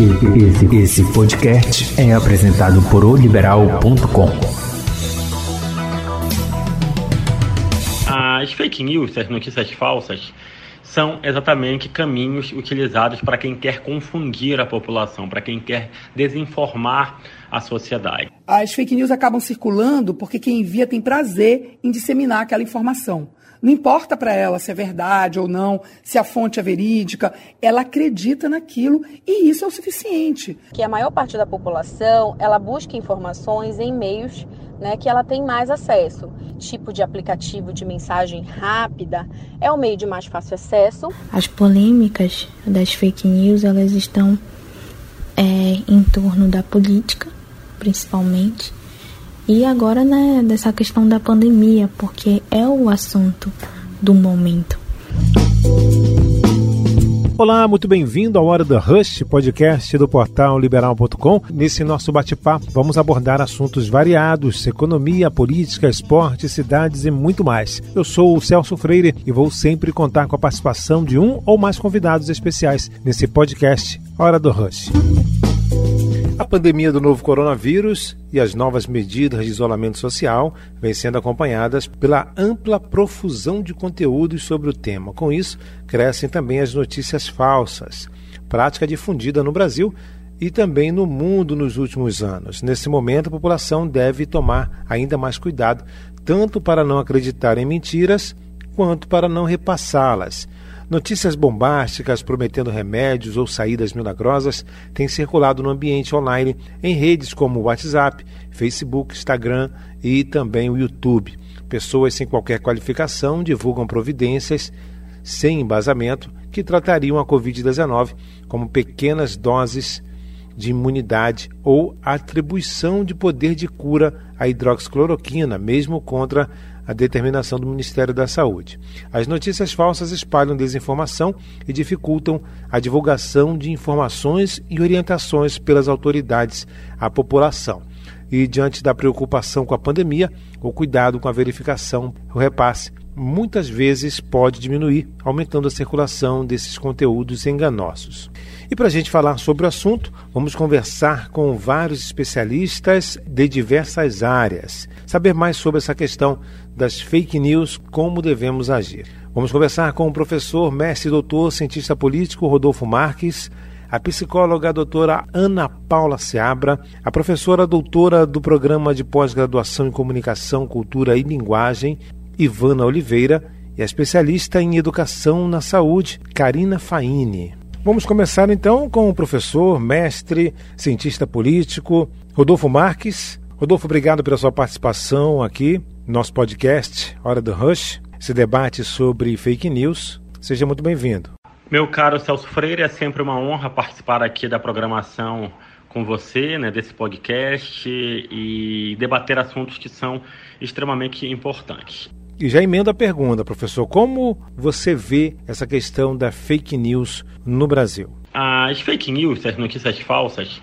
Esse, esse podcast é apresentado por oliberal.com. As fake news, as notícias falsas, são exatamente caminhos utilizados para quem quer confundir a população, para quem quer desinformar a sociedade. As fake news acabam circulando porque quem envia tem prazer em disseminar aquela informação. Não importa para ela se é verdade ou não, se a fonte é verídica, ela acredita naquilo e isso é o suficiente. Que a maior parte da população, ela busca informações em meios né, que ela tem mais acesso. Tipo de aplicativo de mensagem rápida é o meio de mais fácil acesso. As polêmicas das fake news, elas estão é, em torno da política, principalmente, e agora, né, dessa questão da pandemia, porque é o assunto do momento. Olá, muito bem-vindo à Hora do Rush, podcast do portal liberal.com. Nesse nosso bate-papo, vamos abordar assuntos variados: economia, política, esporte, cidades e muito mais. Eu sou o Celso Freire e vou sempre contar com a participação de um ou mais convidados especiais nesse podcast Hora do Rush. A pandemia do novo coronavírus e as novas medidas de isolamento social vêm sendo acompanhadas pela ampla profusão de conteúdos sobre o tema. Com isso, crescem também as notícias falsas, prática difundida no Brasil e também no mundo nos últimos anos. Nesse momento, a população deve tomar ainda mais cuidado, tanto para não acreditar em mentiras, quanto para não repassá-las. Notícias bombásticas prometendo remédios ou saídas milagrosas têm circulado no ambiente online em redes como WhatsApp, Facebook, Instagram e também o YouTube. Pessoas sem qualquer qualificação divulgam providências sem embasamento que tratariam a Covid-19 como pequenas doses de imunidade ou atribuição de poder de cura à hidroxicloroquina, mesmo contra a determinação do Ministério da Saúde. As notícias falsas espalham desinformação e dificultam a divulgação de informações e orientações pelas autoridades à população. E diante da preocupação com a pandemia, o cuidado com a verificação, o repasse, muitas vezes pode diminuir, aumentando a circulação desses conteúdos enganosos. E para a gente falar sobre o assunto, vamos conversar com vários especialistas de diversas áreas, saber mais sobre essa questão das fake news, como devemos agir. Vamos conversar com o professor, mestre doutor, cientista político Rodolfo Marques, a psicóloga a doutora Ana Paula Seabra, a professora doutora do programa de pós-graduação em comunicação, cultura e linguagem, Ivana Oliveira, e a especialista em educação na saúde, Karina Faini. Vamos começar então com o professor, mestre, cientista político, Rodolfo Marques. Rodolfo, obrigado pela sua participação aqui nosso podcast Hora do Rush, esse debate sobre fake news. Seja muito bem-vindo. Meu caro Celso Freire, é sempre uma honra participar aqui da programação com você, né, desse podcast e debater assuntos que são extremamente importantes. E já emendo a pergunta, professor: como você vê essa questão da fake news no Brasil? As fake news, as notícias falsas,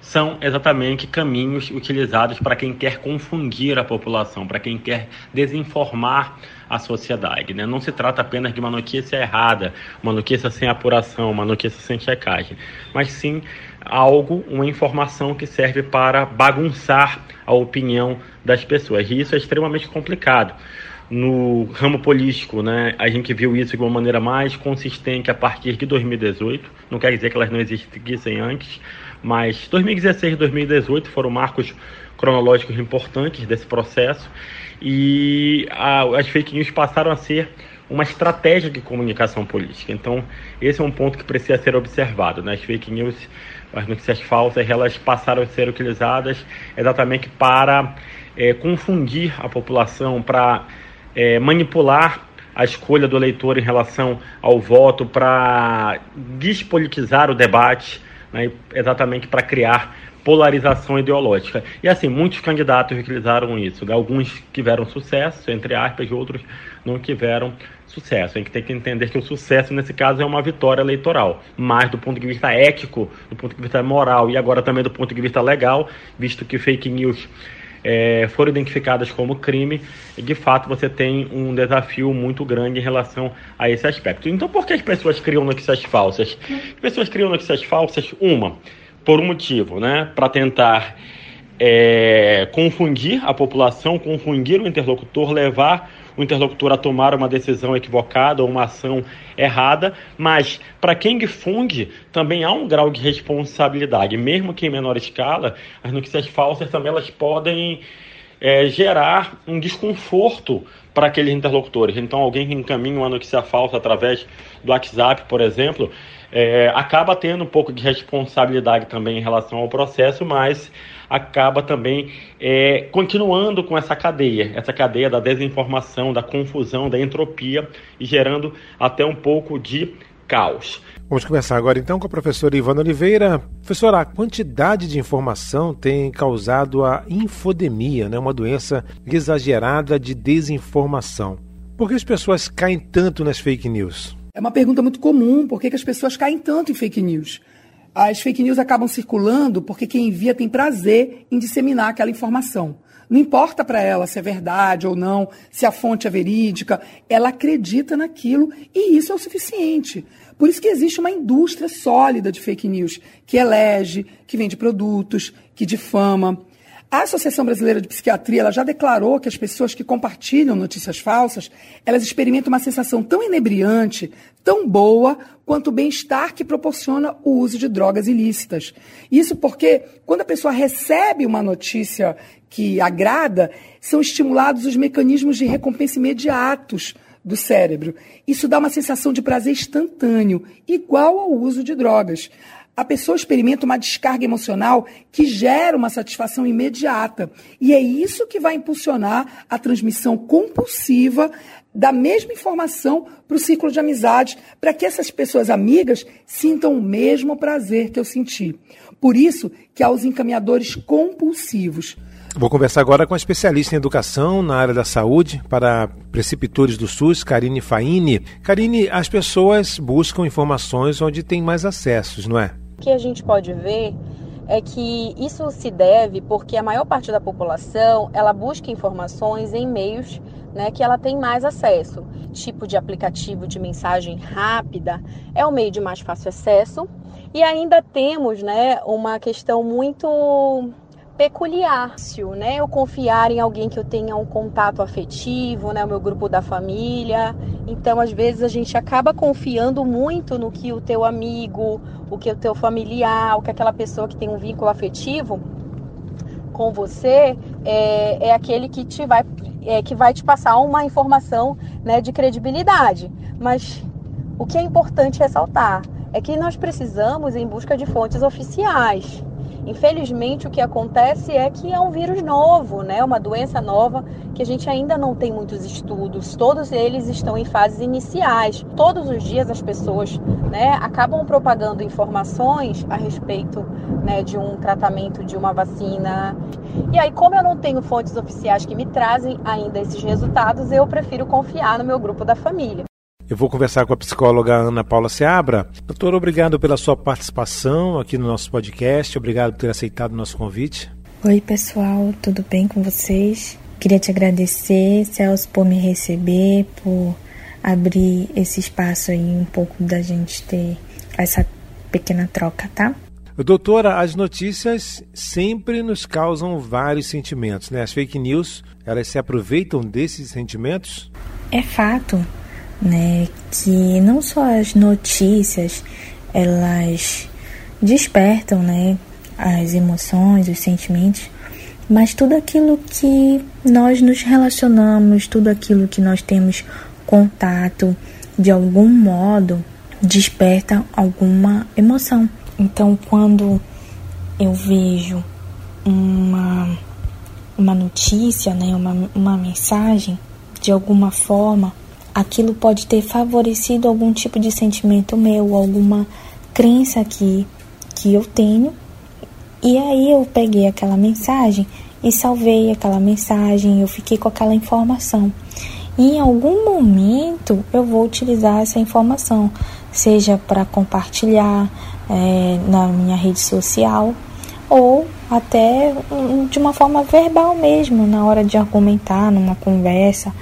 são exatamente caminhos utilizados para quem quer confundir a população, para quem quer desinformar a sociedade. Né? Não se trata apenas de uma notícia errada, uma notícia sem apuração, uma notícia sem checagem, mas sim algo, uma informação que serve para bagunçar a opinião das pessoas. E isso é extremamente complicado no ramo político, né, a gente viu isso de uma maneira mais consistente a partir de 2018. Não quer dizer que elas não existissem antes, mas 2016 e 2018 foram marcos cronológicos importantes desse processo e a, as fake news passaram a ser uma estratégia de comunicação política. Então, esse é um ponto que precisa ser observado. Né? As fake news, as notícias falsas, elas passaram a ser utilizadas exatamente para é, confundir a população, para é, manipular a escolha do eleitor em relação ao voto, para despolitizar o debate, né, exatamente para criar polarização ideológica. E assim, muitos candidatos utilizaram isso. Alguns tiveram sucesso, entre aspas, outros não tiveram sucesso. A gente tem que entender que o sucesso, nesse caso, é uma vitória eleitoral. Mas do ponto de vista ético, do ponto de vista moral e agora também do ponto de vista legal, visto que fake news é, foram identificadas como crime, e de fato você tem um desafio muito grande em relação a esse aspecto. Então, por que as pessoas criam notícias falsas? As pessoas criam notícias falsas, uma, por um motivo, né? Para tentar é, confundir a população, confundir o interlocutor, levar o interlocutor a tomar uma decisão equivocada ou uma ação errada, mas para quem difunde também há um grau de responsabilidade, mesmo que em menor escala, as notícias falsas também elas podem é, gerar um desconforto para aqueles interlocutores. Então, alguém que encaminha uma notícia falsa através do WhatsApp, por exemplo, é, acaba tendo um pouco de responsabilidade também em relação ao processo, mas acaba também é, continuando com essa cadeia, essa cadeia da desinformação, da confusão, da entropia e gerando até um pouco de caos. Vamos conversar agora então com a professora Ivana Oliveira. Professora, a quantidade de informação tem causado a infodemia, né? uma doença exagerada de desinformação. Por que as pessoas caem tanto nas fake news? É uma pergunta muito comum, por que, as pessoas caem tanto em fake news? As fake news acabam circulando porque quem envia tem prazer em disseminar aquela informação. Não importa para ela se é verdade ou não, se a fonte é verídica, ela acredita naquilo e isso é o suficiente. Por isso que existe uma indústria sólida de fake news, que elege, que vende produtos, que difama. A Associação Brasileira de Psiquiatria ela já declarou que as pessoas que compartilham notícias falsas, elas experimentam uma sensação tão inebriante, tão boa, quanto o bem-estar que proporciona o uso de drogas ilícitas. Isso porque, quando a pessoa recebe uma notícia que agrada, são estimulados os mecanismos de recompensa imediatos do cérebro. Isso dá uma sensação de prazer instantâneo, igual ao uso de drogas a pessoa experimenta uma descarga emocional que gera uma satisfação imediata. E é isso que vai impulsionar a transmissão compulsiva da mesma informação para o círculo de amizades, para que essas pessoas amigas sintam o mesmo prazer que eu senti. Por isso que há os encaminhadores compulsivos. Vou conversar agora com a especialista em educação na área da saúde para preceptores do SUS, Karine Faini. Karine, as pessoas buscam informações onde tem mais acessos, não é? O que a gente pode ver é que isso se deve porque a maior parte da população ela busca informações em meios né, que ela tem mais acesso. Tipo de aplicativo de mensagem rápida é o meio de mais fácil acesso. E ainda temos né, uma questão muito peculiar, né? Eu confiar em alguém que eu tenha um contato afetivo, né? O meu grupo da família. Então, às vezes a gente acaba confiando muito no que o teu amigo, o que o teu familiar, o que aquela pessoa que tem um vínculo afetivo com você é, é aquele que te vai é, que vai te passar uma informação né, de credibilidade. Mas o que é importante ressaltar é que nós precisamos em busca de fontes oficiais. Infelizmente, o que acontece é que é um vírus novo, né? Uma doença nova que a gente ainda não tem muitos estudos. Todos eles estão em fases iniciais. Todos os dias as pessoas, né, acabam propagando informações a respeito, né, de um tratamento, de uma vacina. E aí, como eu não tenho fontes oficiais que me trazem ainda esses resultados, eu prefiro confiar no meu grupo da família. Eu vou conversar com a psicóloga Ana Paula Seabra. Doutor, obrigado pela sua participação aqui no nosso podcast. Obrigado por ter aceitado o nosso convite. Oi, pessoal, tudo bem com vocês? Queria te agradecer, Celso, por me receber, por abrir esse espaço aí um pouco da gente ter essa pequena troca, tá? Doutora, as notícias sempre nos causam vários sentimentos, né? As fake news, elas se aproveitam desses sentimentos? É fato né, que não só as notícias elas despertam, né, as emoções, os sentimentos, mas tudo aquilo que nós nos relacionamos, tudo aquilo que nós temos contato, de algum modo desperta alguma emoção. Então, quando eu vejo uma, uma notícia, né, uma, uma mensagem, de alguma forma aquilo pode ter favorecido algum tipo de sentimento meu, alguma crença que, que eu tenho. E aí eu peguei aquela mensagem e salvei aquela mensagem, eu fiquei com aquela informação. E em algum momento eu vou utilizar essa informação, seja para compartilhar é, na minha rede social ou até de uma forma verbal mesmo, na hora de argumentar numa conversa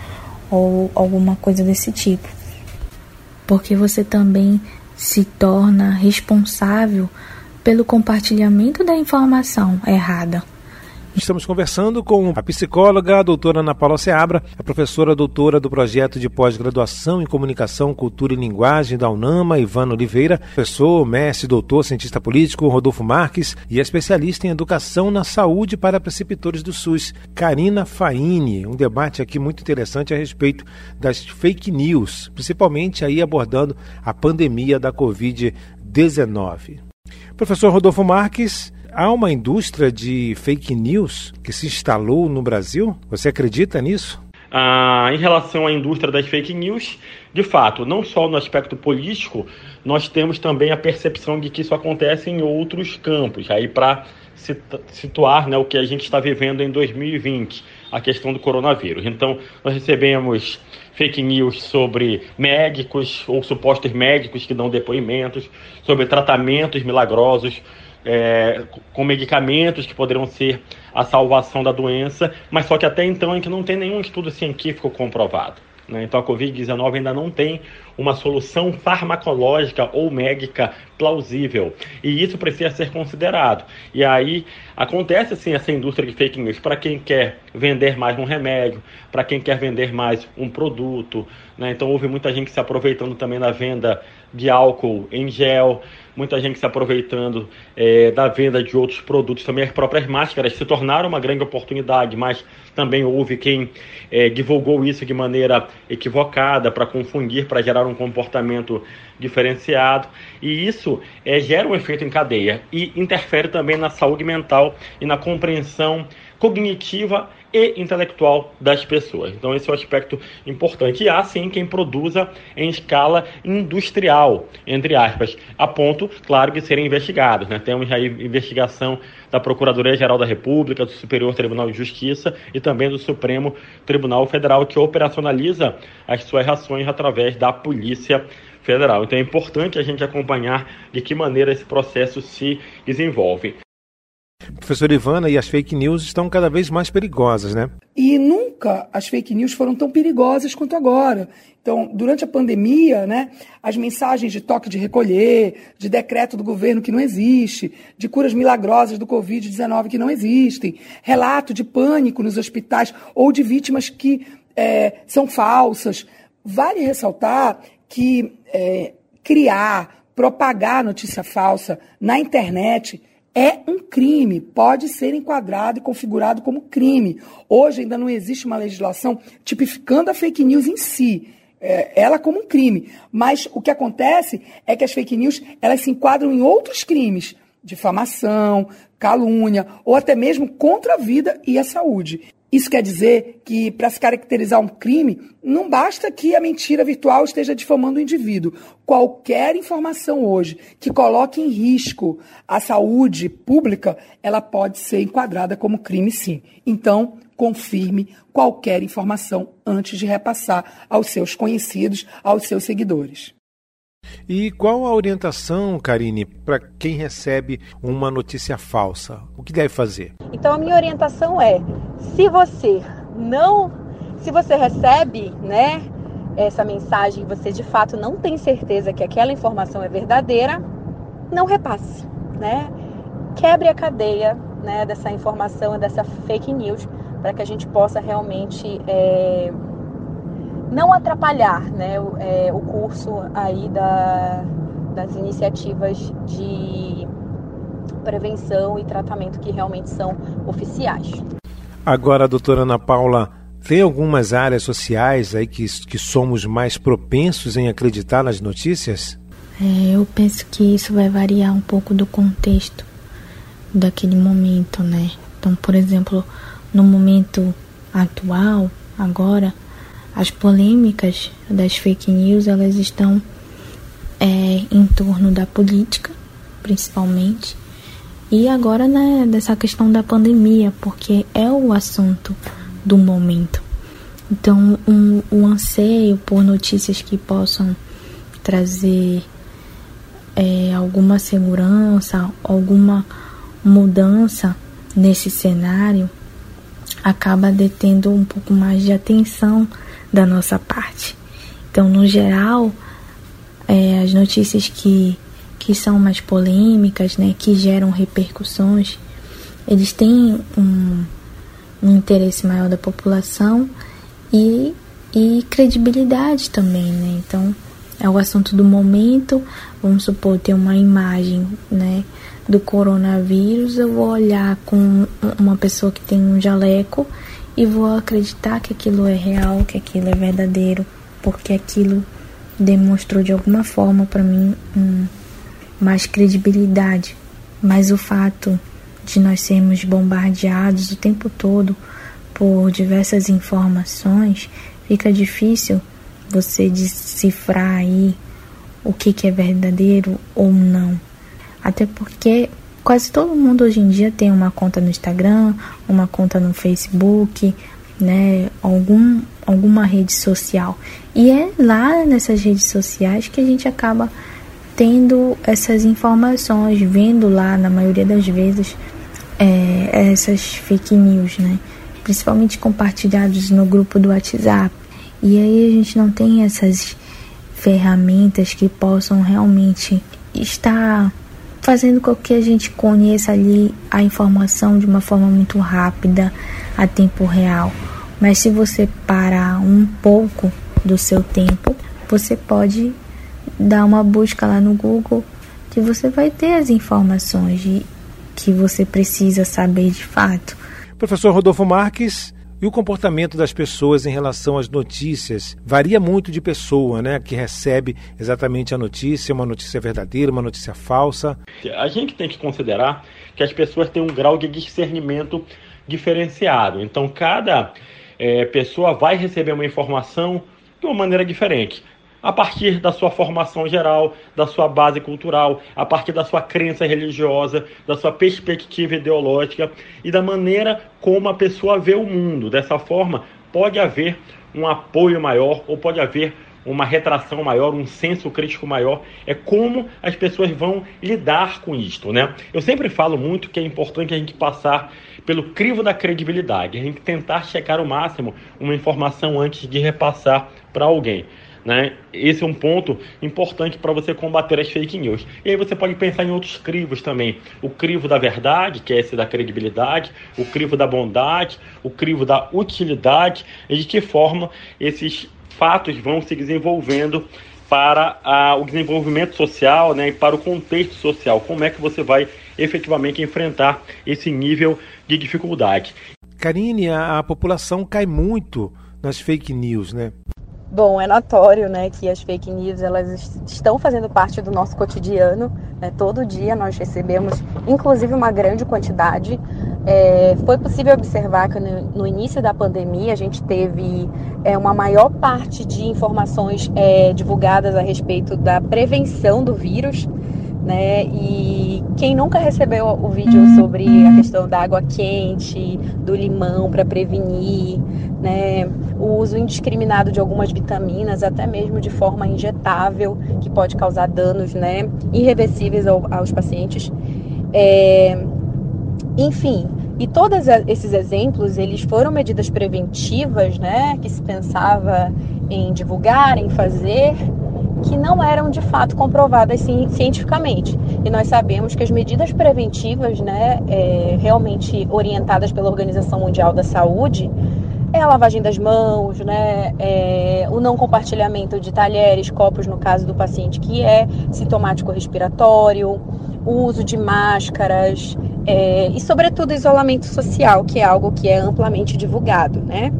ou alguma coisa desse tipo. Porque você também se torna responsável pelo compartilhamento da informação errada. Estamos conversando com a psicóloga, a doutora Ana Paula Seabra, a professora doutora do projeto de pós-graduação em Comunicação, Cultura e Linguagem da UNAMA, Ivana Oliveira, professor, mestre, doutor, cientista político, Rodolfo Marques e a especialista em Educação na Saúde para Preceptores do SUS, Karina Faini. Um debate aqui muito interessante a respeito das fake news, principalmente aí abordando a pandemia da Covid-19. Professor Rodolfo Marques, há uma indústria de fake news que se instalou no Brasil? Você acredita nisso? Ah, em relação à indústria das fake news, de fato, não só no aspecto político, nós temos também a percepção de que isso acontece em outros campos. Aí, para situar né, o que a gente está vivendo em 2020, a questão do coronavírus. Então, nós recebemos fake news sobre médicos ou supostos médicos que dão depoimentos, sobre tratamentos milagrosos, é, com medicamentos que poderiam ser a salvação da doença, mas só que até então a gente não tem nenhum estudo científico comprovado. Né? Então a Covid-19 ainda não tem uma solução farmacológica ou médica plausível. E isso precisa ser considerado. E aí acontece sim essa indústria de fake news para quem quer vender mais um remédio, para quem quer vender mais um produto. Né? Então houve muita gente se aproveitando também da venda de álcool em gel, muita gente se aproveitando é, da venda de outros produtos. Também as próprias máscaras se tornaram uma grande oportunidade, mas também houve quem é, divulgou isso de maneira equivocada para confundir, para gerar um comportamento diferenciado. E isso é, gera um efeito em cadeia e interfere também na saúde mental e na compreensão cognitiva e intelectual das pessoas. Então esse é um aspecto importante. E há sim quem produza em escala industrial, entre aspas, a ponto, claro, de serem investigados. Né? Temos aí investigação da Procuradoria-Geral da República, do Superior Tribunal de Justiça e também do Supremo Tribunal Federal, que operacionaliza as suas ações através da Polícia Federal. Então é importante a gente acompanhar de que maneira esse processo se desenvolve. Professor Ivana, e as fake news estão cada vez mais perigosas, né? E nunca as fake news foram tão perigosas quanto agora. Então, durante a pandemia, né, as mensagens de toque de recolher, de decreto do governo que não existe, de curas milagrosas do Covid-19 que não existem, relato de pânico nos hospitais ou de vítimas que é, são falsas. Vale ressaltar que é, criar, propagar notícia falsa na internet é um crime, pode ser enquadrado e configurado como crime. Hoje ainda não existe uma legislação tipificando a fake news em si, é, ela como um crime. Mas o que acontece é que as fake news elas se enquadram em outros crimes, difamação, calúnia ou até mesmo contra a vida e a saúde. Isso quer dizer que, para se caracterizar um crime, não basta que a mentira virtual esteja difamando o indivíduo. Qualquer informação hoje que coloque em risco a saúde pública, ela pode ser enquadrada como crime, sim. Então, confirme qualquer informação antes de repassar aos seus conhecidos, aos seus seguidores. E qual a orientação, Karine, para quem recebe uma notícia falsa? O que deve fazer? Então a minha orientação é, se você não, se você recebe, né, essa mensagem e você de fato não tem certeza que aquela informação é verdadeira, não repasse, né? Quebre a cadeia, né, dessa informação dessa fake news para que a gente possa realmente é, não atrapalhar né, o, é, o curso aí da, das iniciativas de prevenção e tratamento que realmente são oficiais. Agora, doutora Ana Paula, tem algumas áreas sociais aí que, que somos mais propensos em acreditar nas notícias? É, eu penso que isso vai variar um pouco do contexto daquele momento, né? Então, por exemplo, no momento atual, agora, as polêmicas das fake news elas estão é, em torno da política, principalmente, e agora né, dessa questão da pandemia, porque é o assunto do momento. Então, um, um anseio por notícias que possam trazer é, alguma segurança, alguma mudança nesse cenário acaba detendo um pouco mais de atenção da nossa parte. Então, no geral, é, as notícias que, que são mais polêmicas, né, que geram repercussões, eles têm um, um interesse maior da população e, e credibilidade também, né? Então, é o assunto do momento, vamos supor, ter uma imagem, né, do coronavírus, eu vou olhar com uma pessoa que tem um jaleco e vou acreditar que aquilo é real, que aquilo é verdadeiro, porque aquilo demonstrou de alguma forma para mim um, mais credibilidade. Mas o fato de nós sermos bombardeados o tempo todo por diversas informações, fica difícil você decifrar aí o que, que é verdadeiro ou não. Até porque quase todo mundo hoje em dia tem uma conta no Instagram, uma conta no Facebook, né, algum, alguma rede social. E é lá nessas redes sociais que a gente acaba tendo essas informações, vendo lá, na maioria das vezes, é, essas fake news, né? Principalmente compartilhados no grupo do WhatsApp. E aí a gente não tem essas ferramentas que possam realmente estar fazendo com que a gente conheça ali a informação de uma forma muito rápida, a tempo real. Mas se você parar um pouco do seu tempo, você pode dar uma busca lá no Google que você vai ter as informações de, que você precisa saber de fato. Professor Rodolfo Marques, e o comportamento das pessoas em relação às notícias varia muito de pessoa, né? Que recebe exatamente a notícia, uma notícia verdadeira, uma notícia falsa. A gente tem que considerar que as pessoas têm um grau de discernimento diferenciado. Então, cada é, pessoa vai receber uma informação de uma maneira diferente a partir da sua formação geral, da sua base cultural, a partir da sua crença religiosa, da sua perspectiva ideológica e da maneira como a pessoa vê o mundo. Dessa forma, pode haver um apoio maior ou pode haver uma retração maior, um senso crítico maior, é como as pessoas vão lidar com isto, né? Eu sempre falo muito que é importante a gente passar pelo crivo da credibilidade, a gente tentar checar o máximo uma informação antes de repassar para alguém. Né? Esse é um ponto importante para você combater as fake news. E aí você pode pensar em outros crivos também. O crivo da verdade, que é esse da credibilidade, o crivo da bondade, o crivo da utilidade, e de que forma esses fatos vão se desenvolvendo para a, o desenvolvimento social né, e para o contexto social. Como é que você vai efetivamente enfrentar esse nível de dificuldade. Karine, a, a população cai muito nas fake news, né? Bom, é notório, né, que as fake news elas estão fazendo parte do nosso cotidiano. Né? Todo dia nós recebemos, inclusive, uma grande quantidade. É, foi possível observar que no, no, início da pandemia a gente teve é, uma maior parte de informações é, divulgadas a respeito da prevenção do vírus né? E quem nunca recebeu o vídeo sobre a questão da água quente, do limão para prevenir, né? O uso indiscriminado de algumas vitaminas, até mesmo de forma injetável, que pode causar danos, né? Irreversíveis ao, aos pacientes. É... Enfim, e todos esses exemplos, eles foram medidas preventivas, né? Que se pensava em divulgar, em fazer, que não eram de fato comprovadas cientificamente. E nós sabemos que as medidas preventivas, né, é, realmente orientadas pela Organização Mundial da Saúde, é a lavagem das mãos, né, é, o não compartilhamento de talheres, copos no caso do paciente que é sintomático respiratório, o uso de máscaras é, e, sobretudo, isolamento social, que é algo que é amplamente divulgado, né?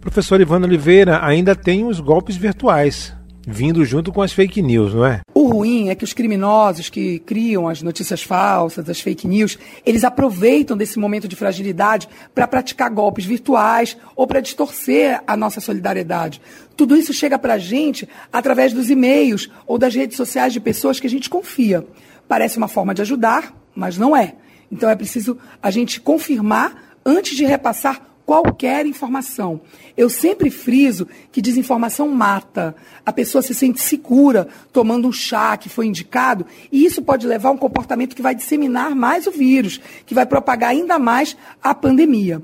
Professor Ivana Oliveira, ainda tem os golpes virtuais vindo junto com as fake news, não é? O ruim é que os criminosos que criam as notícias falsas, as fake news, eles aproveitam desse momento de fragilidade para praticar golpes virtuais ou para distorcer a nossa solidariedade. Tudo isso chega para a gente através dos e-mails ou das redes sociais de pessoas que a gente confia. Parece uma forma de ajudar, mas não é. Então é preciso a gente confirmar antes de repassar qualquer informação. Eu sempre friso que desinformação mata. A pessoa se sente segura tomando um chá que foi indicado, e isso pode levar a um comportamento que vai disseminar mais o vírus, que vai propagar ainda mais a pandemia.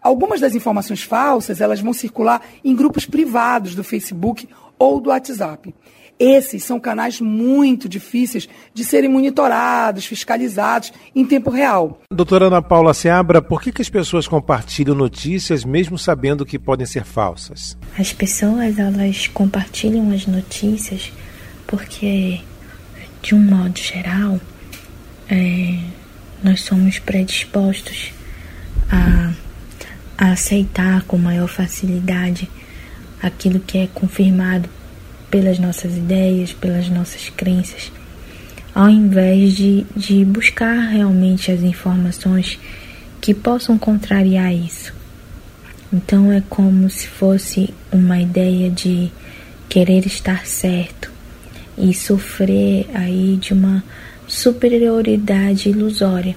Algumas das informações falsas, elas vão circular em grupos privados do Facebook ou do WhatsApp. Esses são canais muito difíceis de serem monitorados, fiscalizados em tempo real. Doutora Ana Paula Seabra, por que, que as pessoas compartilham notícias mesmo sabendo que podem ser falsas? As pessoas elas compartilham as notícias porque, de um modo geral, é, nós somos predispostos a, a aceitar com maior facilidade aquilo que é confirmado pelas nossas ideias, pelas nossas crenças, ao invés de, de buscar realmente as informações que possam contrariar isso. Então é como se fosse uma ideia de querer estar certo e sofrer aí de uma superioridade ilusória.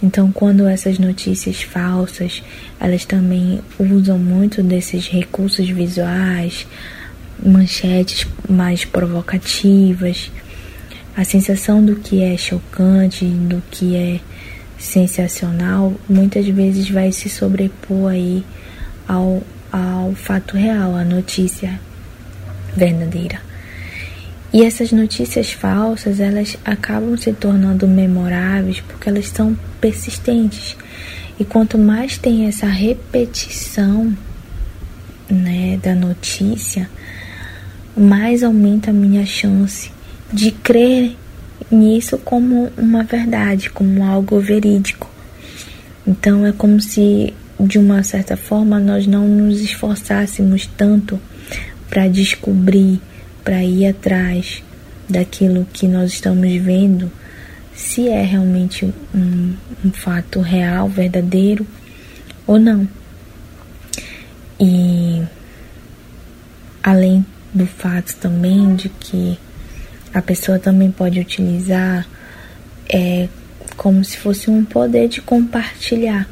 Então, quando essas notícias falsas, elas também usam muito desses recursos visuais, manchetes mais provocativas, a sensação do que é chocante, do que é sensacional, muitas vezes vai se sobrepor aí ao, ao fato real, à notícia verdadeira. E essas notícias falsas, elas acabam se tornando memoráveis porque elas são persistentes. E quanto mais tem essa repetição, né, da notícia, mais aumenta a minha chance de crer nisso como uma verdade, como algo verídico. Então é como se, de uma certa forma, nós não nos esforçássemos tanto para descobrir, para ir atrás daquilo que nós estamos vendo, se é realmente um, um fato real, verdadeiro ou não. E além do fato também de que a pessoa também pode utilizar é, como se fosse um poder de compartilhar,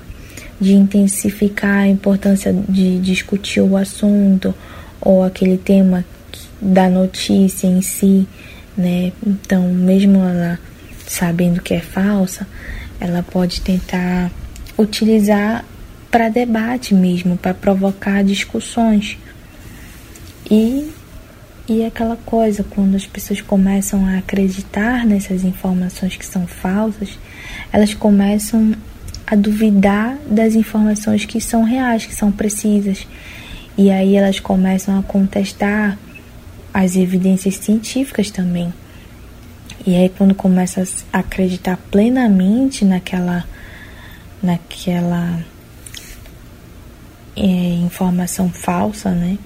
de intensificar a importância de discutir o assunto ou aquele tema da notícia em si, né? Então, mesmo ela sabendo que é falsa, ela pode tentar utilizar para debate mesmo, para provocar discussões. E e aquela coisa, quando as pessoas começam a acreditar nessas informações que são falsas, elas começam a duvidar das informações que são reais, que são precisas. E aí elas começam a contestar as evidências científicas também. E aí quando começa a acreditar plenamente naquela naquela é, informação falsa, né?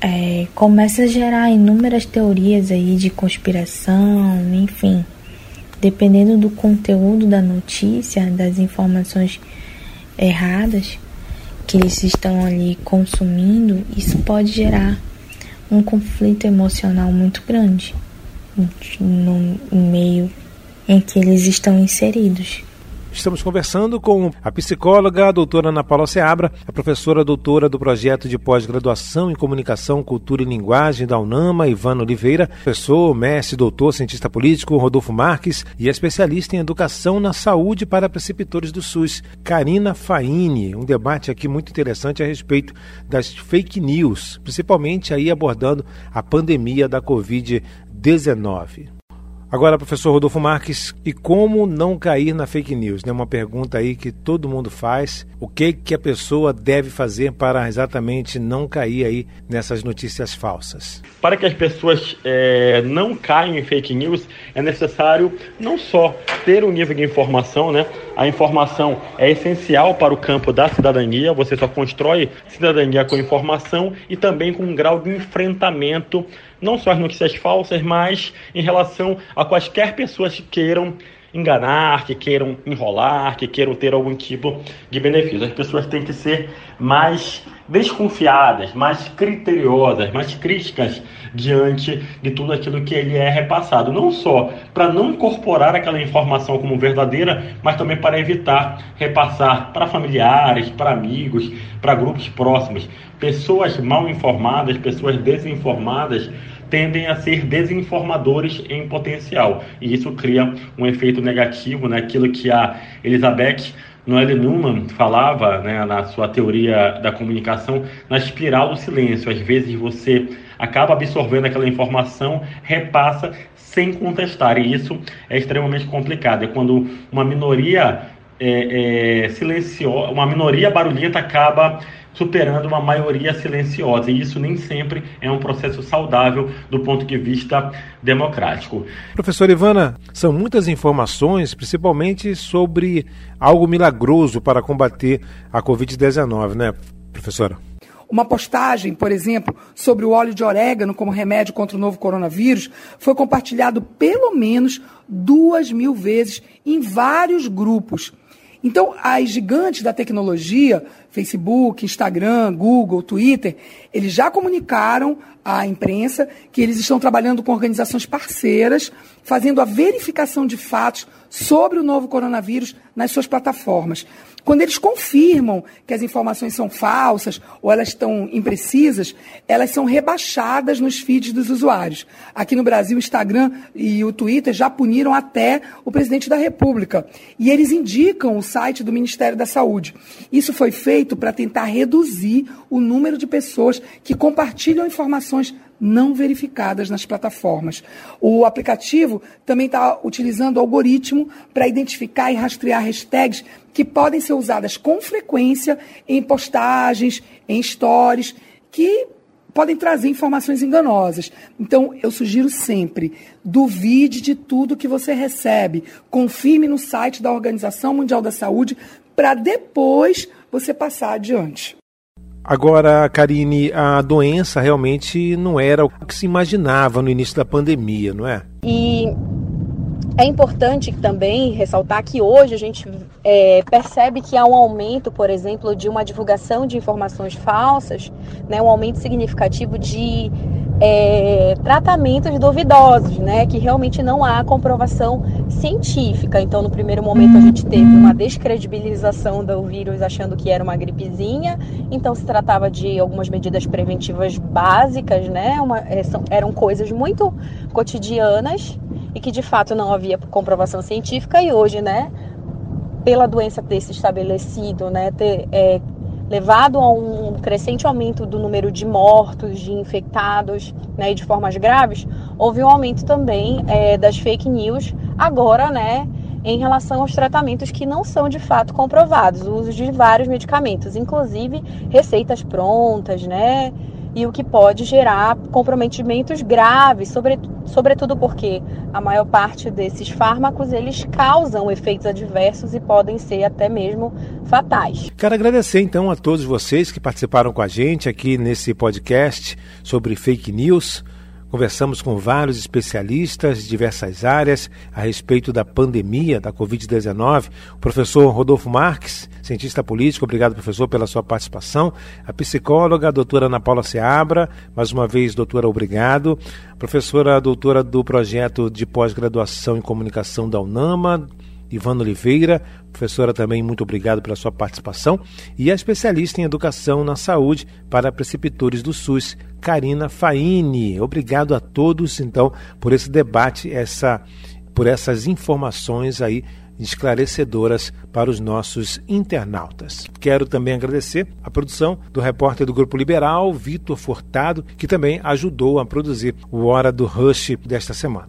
É, começa a gerar inúmeras teorias aí de conspiração, enfim. Dependendo do conteúdo da notícia, das informações erradas que eles estão ali consumindo, isso pode gerar um conflito emocional muito grande no meio em que eles estão inseridos. Estamos conversando com a psicóloga a doutora Ana Paula Seabra, a professora doutora do projeto de pós-graduação em Comunicação, Cultura e Linguagem da UNAMA, Ivana Oliveira, professor, mestre, doutor, cientista político, Rodolfo Marques e especialista em Educação na Saúde para Preceptores do SUS, Karina Faini. Um debate aqui muito interessante a respeito das fake news, principalmente aí abordando a pandemia da Covid-19. Agora, professor Rodolfo Marques, e como não cair na fake news? Né? Uma pergunta aí que todo mundo faz. O que, que a pessoa deve fazer para exatamente não cair aí nessas notícias falsas? Para que as pessoas é, não caiam em fake news, é necessário não só ter um nível de informação, né? A informação é essencial para o campo da cidadania. Você só constrói cidadania com informação e também com um grau de enfrentamento não só as notícias falsas, mas em relação a quaisquer pessoas que queiram enganar, que queiram enrolar, que queiram ter algum tipo de benefício. As pessoas têm que ser mais desconfiadas, mais criteriosas, mais críticas diante de tudo aquilo que ele é repassado. Não só para não incorporar aquela informação como verdadeira, mas também para evitar repassar para familiares, para amigos, para grupos próximos. Pessoas mal informadas, pessoas desinformadas tendem a ser desinformadores em potencial. E isso cria um efeito negativo naquilo né? que a Elizabeth Noelle Newman falava né, na sua teoria da comunicação na espiral do silêncio. Às vezes você acaba absorvendo aquela informação, repassa sem contestar, e isso é extremamente complicado. É quando uma minoria é, é, silenciosa, uma minoria barulhenta acaba superando uma maioria silenciosa. E isso nem sempre é um processo saudável do ponto de vista democrático. Professor Ivana, são muitas informações, principalmente sobre algo milagroso para combater a Covid-19, né, professora? Uma postagem, por exemplo, sobre o óleo de orégano como remédio contra o novo coronavírus foi compartilhado pelo menos duas mil vezes em vários grupos. Então, as gigantes da tecnologia, Facebook, Instagram, Google, Twitter, eles já comunicaram à imprensa que eles estão trabalhando com organizações parceiras, fazendo a verificação de fatos sobre o novo coronavírus nas suas plataformas. Quando eles confirmam que as informações são falsas ou elas estão imprecisas, elas são rebaixadas nos feeds dos usuários. Aqui no Brasil, o Instagram e o Twitter já puniram até o presidente da República. E eles indicam o site do Ministério da Saúde. Isso foi feito para tentar reduzir o número de pessoas que compartilham informações não verificadas nas plataformas. O aplicativo também está utilizando algoritmo para identificar e rastrear hashtags que podem ser usadas com frequência em postagens, em stories, que podem trazer informações enganosas. Então, eu sugiro sempre, duvide de tudo que você recebe. Confirme no site da Organização Mundial da Saúde para depois você passar adiante. Agora, Karine, a doença realmente não era o que se imaginava no início da pandemia, não é? E é importante também ressaltar que hoje a gente é, percebe que há um aumento, por exemplo, de uma divulgação de informações falsas, né, um aumento significativo de é, tratamentos duvidosos, né, que realmente não há comprovação científica. Então, no primeiro momento, a gente teve uma descredibilização do vírus achando que era uma gripezinha, então se tratava de algumas medidas preventivas básicas, né, uma, é, eram coisas muito cotidianas e que de fato não havia comprovação científica, e hoje, né, pela doença ter se estabelecido, né, ter é, levado a um crescente aumento do número de mortos, de infectados né, e de formas graves, houve um aumento também é, das fake news, agora, né, em relação aos tratamentos que não são de fato comprovados, o uso de vários medicamentos, inclusive receitas prontas, né, e o que pode gerar comprometimentos graves, sobre, sobretudo porque a maior parte desses fármacos eles causam efeitos adversos e podem ser até mesmo fatais. Quero agradecer então a todos vocês que participaram com a gente aqui nesse podcast sobre fake news. Conversamos com vários especialistas de diversas áreas a respeito da pandemia da Covid-19. O professor Rodolfo Marques, cientista político, obrigado, professor, pela sua participação. A psicóloga, a doutora Ana Paula Seabra, mais uma vez, doutora, obrigado. Professora, doutora do projeto de pós-graduação em comunicação da UNAMA, Ivana Oliveira, professora também, muito obrigado pela sua participação. E a especialista em educação na saúde para preceptores do SUS, Karina Faini. Obrigado a todos, então, por esse debate, essa, por essas informações aí esclarecedoras para os nossos internautas. Quero também agradecer a produção do repórter do Grupo Liberal, Vitor Furtado, que também ajudou a produzir o Hora do Rush desta semana.